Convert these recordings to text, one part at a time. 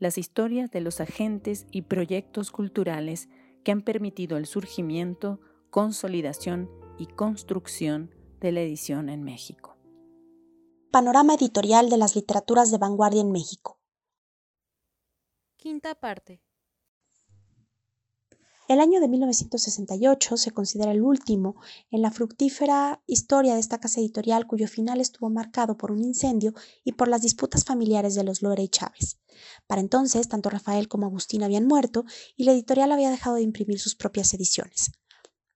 las historias de los agentes y proyectos culturales que han permitido el surgimiento, consolidación y construcción de la edición en México. Panorama editorial de las literaturas de vanguardia en México. Quinta parte. El año de 1968 se considera el último en la fructífera historia de esta casa editorial cuyo final estuvo marcado por un incendio y por las disputas familiares de los Lore y Chávez. Para entonces, tanto Rafael como Agustín habían muerto y la editorial había dejado de imprimir sus propias ediciones.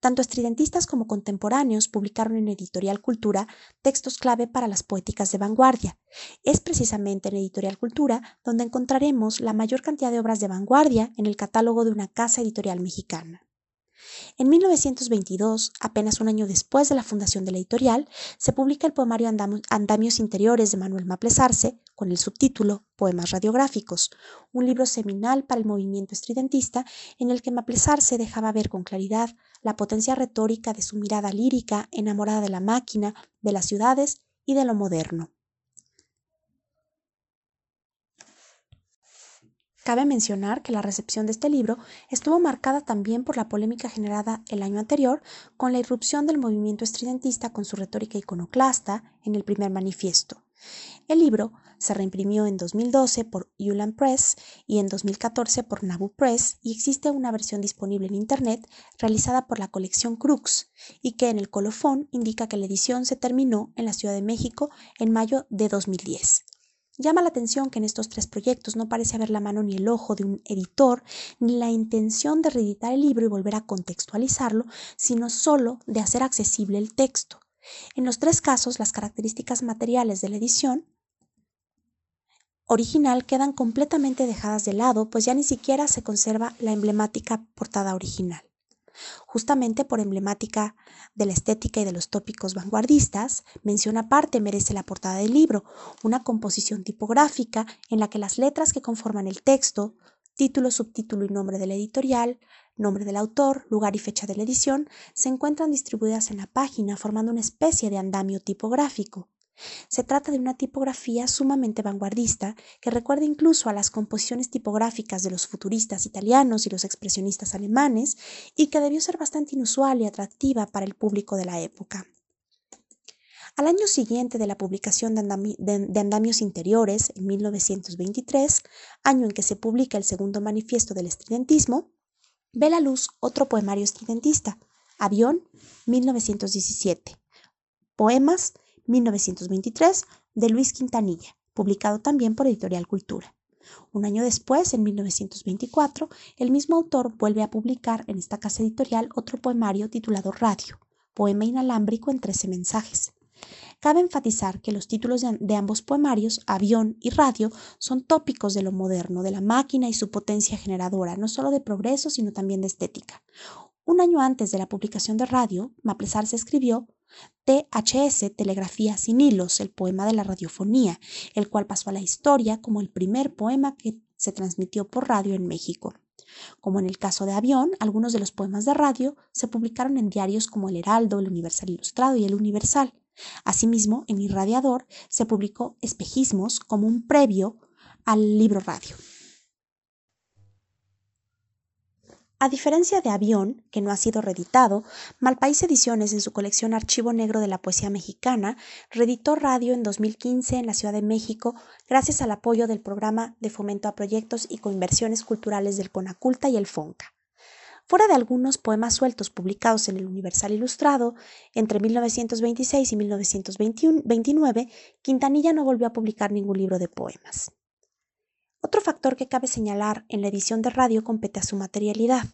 Tanto estridentistas como contemporáneos publicaron en Editorial Cultura textos clave para las poéticas de vanguardia. Es precisamente en Editorial Cultura donde encontraremos la mayor cantidad de obras de vanguardia en el catálogo de una casa editorial mexicana. En 1922, apenas un año después de la fundación de la editorial, se publica el poemario Andamios Interiores de Manuel Maplesarse, con el subtítulo Poemas Radiográficos, un libro seminal para el movimiento estridentista en el que Maplesarse dejaba ver con claridad la potencia retórica de su mirada lírica enamorada de la máquina, de las ciudades y de lo moderno. Cabe mencionar que la recepción de este libro estuvo marcada también por la polémica generada el año anterior con la irrupción del movimiento estridentista con su retórica iconoclasta en el primer manifiesto. El libro se reimprimió en 2012 por Ulan Press y en 2014 por Nabu Press y existe una versión disponible en Internet realizada por la colección Crux y que en el colofón indica que la edición se terminó en la Ciudad de México en mayo de 2010. Llama la atención que en estos tres proyectos no parece haber la mano ni el ojo de un editor, ni la intención de reeditar el libro y volver a contextualizarlo, sino solo de hacer accesible el texto. En los tres casos, las características materiales de la edición original quedan completamente dejadas de lado, pues ya ni siquiera se conserva la emblemática portada original. Justamente por emblemática de la estética y de los tópicos vanguardistas, mención aparte merece la portada del libro, una composición tipográfica en la que las letras que conforman el texto, título, subtítulo y nombre de la editorial, nombre del autor, lugar y fecha de la edición, se encuentran distribuidas en la página formando una especie de andamio tipográfico. Se trata de una tipografía sumamente vanguardista que recuerda incluso a las composiciones tipográficas de los futuristas italianos y los expresionistas alemanes y que debió ser bastante inusual y atractiva para el público de la época. Al año siguiente de la publicación de, Andamios Interiores, en 1923, año en que se publica el segundo manifiesto del estridentismo, ve la luz otro poemario estridentista, Avión, 1917. Poemas 1923 de Luis Quintanilla, publicado también por Editorial Cultura. Un año después, en 1924, el mismo autor vuelve a publicar en esta casa editorial otro poemario titulado Radio, poema inalámbrico en 13 mensajes. Cabe enfatizar que los títulos de, ambos poemarios, Avión y Radio, son tópicos de lo moderno, de la máquina y su potencia generadora, no solo de progreso, sino también de estética. Un año antes de la publicación de Radio, Maplesar se escribió THS, Telegrafía sin hilos, el poema de la radiofonía, el cual pasó a la historia como el primer poema que se transmitió por radio en México. Como en el caso de Avión, algunos de los poemas de radio se publicaron en diarios como El Heraldo, El Universal Ilustrado y El Universal. Asimismo, en Irradiador se publicó Espejismos como un previo al libro radio. A diferencia de Avión, que no ha sido reeditado, Malpaís Ediciones en su colección Archivo Negro de la Poesía Mexicana reeditó Radio en 2015 en la Ciudad de México gracias al apoyo del Programa de Fomento a Proyectos y Coinversiones Culturales del Conaculta y el FONCA. Fuera de algunos poemas sueltos publicados en el Universal Ilustrado, entre 1926 y 1929, Quintanilla no volvió a publicar ningún libro de poemas. Otro factor que cabe señalar en la edición de radio compete a su materialidad.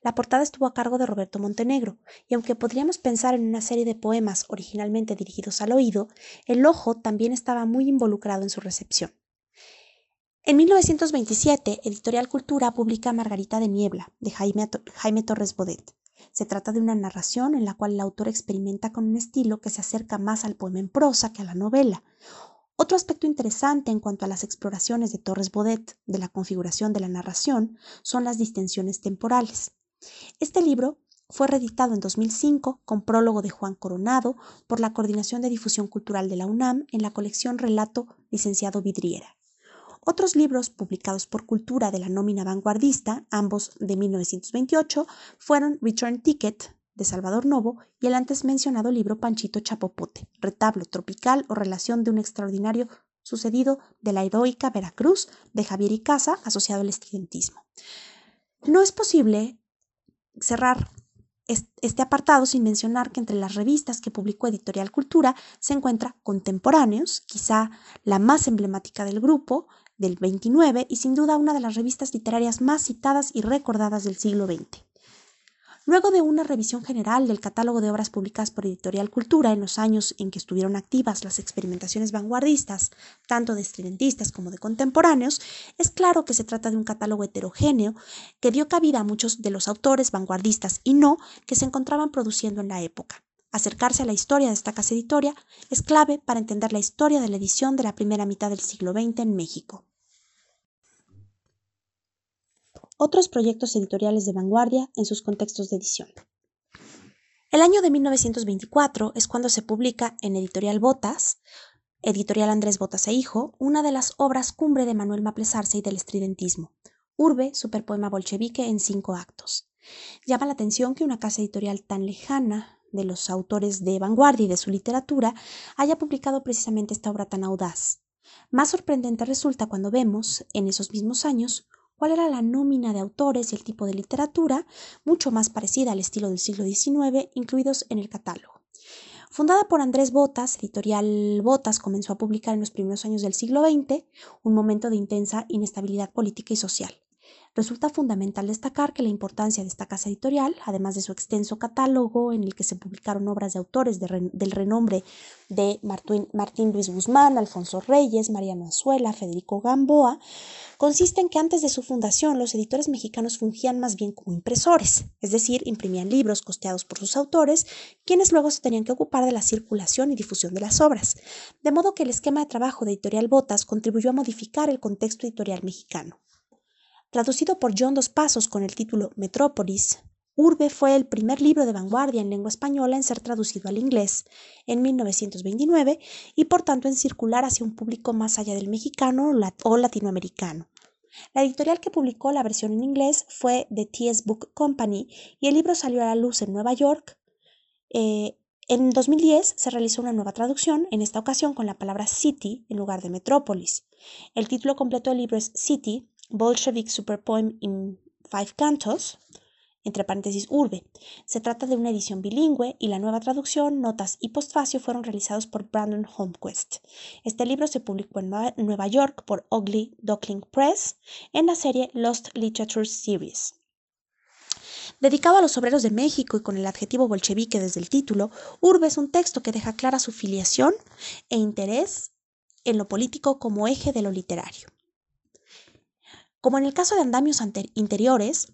La portada estuvo a cargo de Roberto Montenegro, y aunque podríamos pensar en una serie de poemas originalmente dirigidos al oído, el ojo también estaba muy involucrado en su recepción. En 1927, Editorial Cultura publica Margarita de Niebla, de Jaime, Torres Bodet. Se trata de una narración en la cual el autor experimenta con un estilo que se acerca más al poema en prosa que a la novela. Otro aspecto interesante en cuanto a las exploraciones de Torres Bodet de la configuración de la narración son las distensiones temporales. Este libro fue reeditado en 2005 con prólogo de Juan Coronado por la Coordinación de Difusión Cultural de la UNAM en la colección Relato Licenciado Vidriera. Otros libros publicados por Cultura de la nómina vanguardista, ambos de 1928, fueron Return Ticket de Salvador Novo y el antes mencionado libro Panchito Chapopote, retablo tropical o relación de un extraordinario sucedido de la heroica Veracruz de Javier Icaza asociado al estudiantismo. No es posible cerrar este apartado sin mencionar que entre las revistas que publicó Editorial Cultura se encuentra Contemporáneos, quizá la más emblemática del grupo, del 29 y sin duda una de las revistas literarias más citadas y recordadas del siglo XX. Luego de una revisión general del catálogo de obras publicadas por Editorial Cultura en los años en que estuvieron activas las experimentaciones vanguardistas, tanto de estridentistas como de contemporáneos, es claro que se trata de un catálogo heterogéneo que dio cabida a muchos de los autores vanguardistas y no que se encontraban produciendo en la época. Acercarse a la historia de esta casa editoria es clave para entender la historia de la edición de la primera mitad del siglo XX en México. Otros proyectos editoriales de vanguardia en sus contextos de edición. El año de 1924 es cuando se publica en Editorial Botas, Editorial Andrés Botas e Hijo, una de las obras cumbre de Manuel Maplesarse y del estridentismo, Urbe, superpoema bolchevique en cinco actos. Llama la atención que una casa editorial tan lejana de los autores de vanguardia y de su literatura haya publicado precisamente esta obra tan audaz. Más sorprendente resulta cuando vemos, en esos mismos años, cuál era la nómina de autores y el tipo de literatura, mucho más parecida al estilo del siglo XIX, incluidos en el catálogo. Fundada por Andrés Botas, Editorial Botas comenzó a publicar en los primeros años del siglo XX, un momento de intensa inestabilidad política y social. Resulta fundamental destacar que la importancia de esta casa editorial, además de su extenso catálogo en el que se publicaron obras de autores del renombre de Martín, Luis Guzmán, Alfonso Reyes, Mariano Azuela, Federico Gamboa, consiste en que antes de su fundación los editores mexicanos fungían más bien como impresores, es decir, imprimían libros costeados por sus autores, quienes luego se tenían que ocupar de la circulación y difusión de las obras, de modo que el esquema de trabajo de Editorial Botas contribuyó a modificar el contexto editorial mexicano. Traducido por John Dos Pasos con el título Metrópolis, Urbe fue el primer libro de vanguardia en lengua española en ser traducido al inglés en 1929 y por tanto en circular hacia un público más allá del mexicano o latinoamericano. La editorial que publicó la versión en inglés fue The T.S. Book Company y el libro salió a la luz en Nueva York. Eh, en 2010 se realizó una nueva traducción, en esta ocasión con la palabra City en lugar de Metrópolis. El título completo del libro es City, Bolshevik Superpoem in Five Cantos, entre paréntesis urbe. Se trata de una edición bilingüe y la nueva traducción, notas y postfacio fueron realizados por Brandon Holmquist. Este libro se publicó en Nueva York por Ugly Duckling Press en la serie Lost Literature Series. Dedicado a los obreros de México y con el adjetivo bolchevique desde el título, Urbe es un texto que deja clara su filiación e interés en lo político como eje de lo literario. Como en el caso de andamios interiores,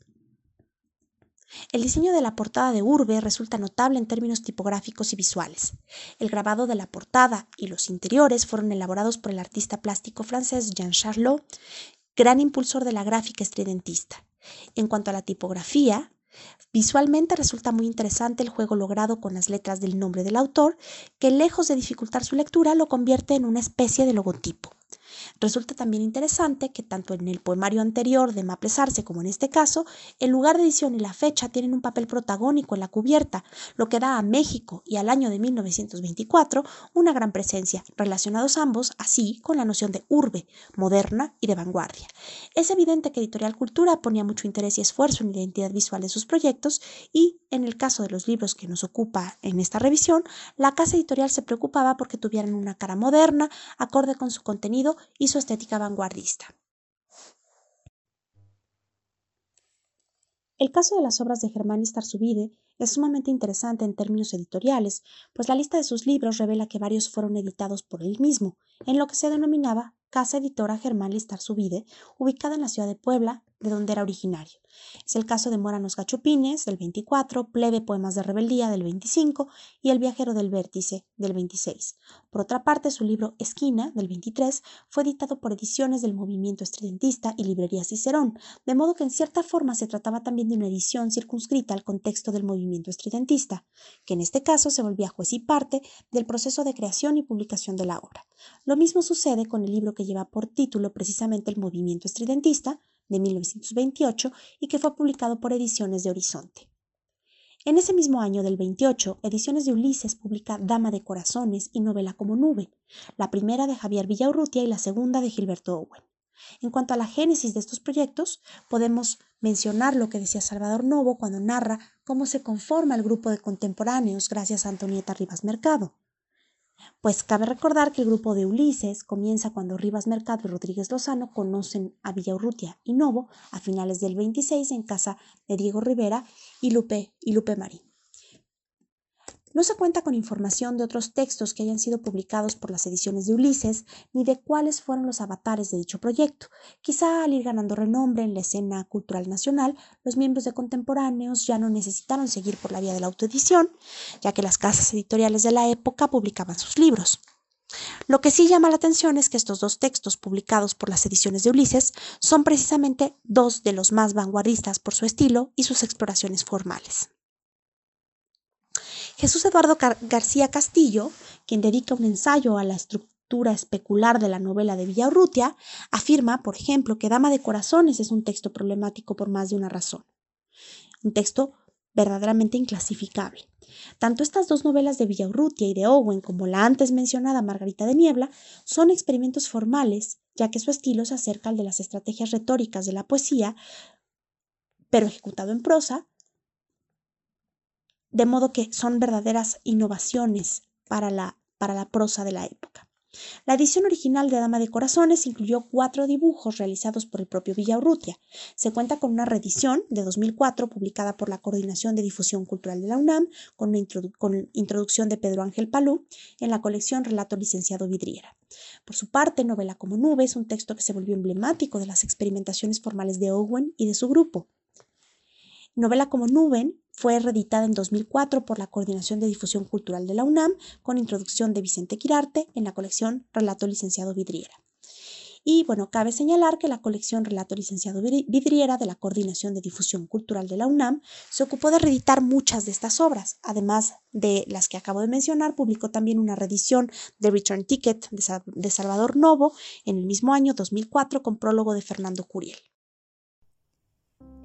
el diseño de la portada de Urbe resulta notable en términos tipográficos y visuales. El grabado de la portada y los interiores fueron elaborados por el artista plástico francés Jean Charlot, gran impulsor de la gráfica estridentista. En cuanto a la tipografía, Visualmente resulta muy interesante el juego logrado con las letras del nombre del autor, que lejos de dificultar su lectura lo convierte en una especie de logotipo. Resulta también interesante que tanto en el poemario anterior de Maplesarse como en este caso, el lugar de edición y la fecha tienen un papel protagónico en la cubierta, lo que da a México y al año de 1924 una gran presencia, relacionados ambos así con la noción de urbe, moderna y de vanguardia. Es evidente que Editorial Cultura ponía mucho interés y esfuerzo en la identidad visual de sus proyectos y, en el caso de los libros que nos ocupa en esta revisión, la casa editorial se preocupaba porque tuvieran una cara moderna, acorde con su contenido y su estética vanguardista. El caso de las obras de Germán Istarzubide es sumamente interesante en términos editoriales, pues la lista de sus libros revela que varios fueron editados por él mismo, en lo que se denominaba Casa Editora Germán Listar Subide, ubicada en la ciudad de Puebla, de donde era originario. Es el caso de Moranos Gachupines, del 24, Plebe Poemas de Rebeldía, del 25, y El Viajero del Vértice, del 26. Por otra parte, su libro Esquina, del 23, fue editado por ediciones del Movimiento Estridentista y Librería Cicerón, de modo que en cierta forma se trataba también de una edición circunscrita al contexto del movimiento estridentista, que en este caso se volvía juez y parte del proceso de creación y publicación de la obra. Lo mismo sucede con el libro que lleva por título precisamente el movimiento estridentista, de 1928 y que fue publicado por Ediciones de Horizonte. En ese mismo año del 28, Ediciones de Ulises publica Dama de Corazones y Novela como Nube, la primera de Javier Villaurrutia y la segunda de Gilberto Owen. En cuanto a la génesis de estos proyectos, podemos mencionar lo que decía Salvador Novo cuando narra cómo se conforma el grupo de contemporáneos gracias a Antonieta Rivas Mercado. Pues cabe recordar que el grupo de Ulises comienza cuando Rivas Mercado y Rodríguez Lozano conocen a Villaurrutia y Novo a finales del 26 en casa de Diego Rivera y Lupe, y Lupe Marín. No se cuenta con información de otros textos que hayan sido publicados por las ediciones de Ulises, ni de cuáles fueron los avatares de dicho proyecto. Quizá al ir ganando renombre en la escena cultural nacional, los miembros de contemporáneos ya no necesitaron seguir por la vía de la autoedición, ya que las casas editoriales de la época publicaban sus libros. Lo que sí llama la atención es que estos dos textos publicados por las ediciones de Ulises son precisamente dos de los más vanguardistas por su estilo y sus exploraciones formales. Jesús Eduardo García Castillo, quien dedica un ensayo a la estructura especular de la novela de Villaurrutia, afirma, por ejemplo, que Dama de Corazones es un texto problemático por más de una razón. Un texto verdaderamente inclasificable. Tanto estas dos novelas de Villaurrutia y de Owen como la antes mencionada Margarita de Niebla son experimentos formales, ya que su estilo se acerca al de las estrategias retóricas de la poesía, pero ejecutado en prosa, de modo que son verdaderas innovaciones para la, para la prosa de la época. La edición original de Dama de Corazones incluyó cuatro dibujos realizados por el propio Villaurrutia. Se cuenta con una reedición de 2004 publicada por la Coordinación de Difusión Cultural de la UNAM con, con introducción de Pedro Ángel Palú en la colección Relato Licenciado Vidriera. Por su parte, Novela como Nube es un texto que se volvió emblemático de las experimentaciones formales de Owen y de su grupo. Novela como Nube fue reeditada en 2004 por la Coordinación de Difusión Cultural de la UNAM con introducción de Vicente Quirarte en la colección Relato Licenciado Vidriera. Y bueno, cabe señalar que la colección Relato Licenciado Vidriera de la Coordinación de Difusión Cultural de la UNAM se ocupó de reeditar muchas de estas obras. Además de las que acabo de mencionar, publicó también una reedición de Return Ticket de Salvador Novo en el mismo año 2004 con prólogo de Fernando Curiel.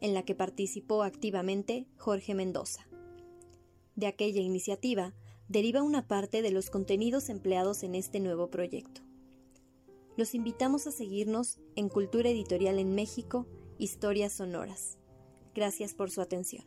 en la que participó activamente Jorge Mendoza. De aquella iniciativa deriva una parte de los contenidos empleados en este nuevo proyecto. Los invitamos a seguirnos en Cultura Editorial en México, Historias Sonoras. Gracias por su atención.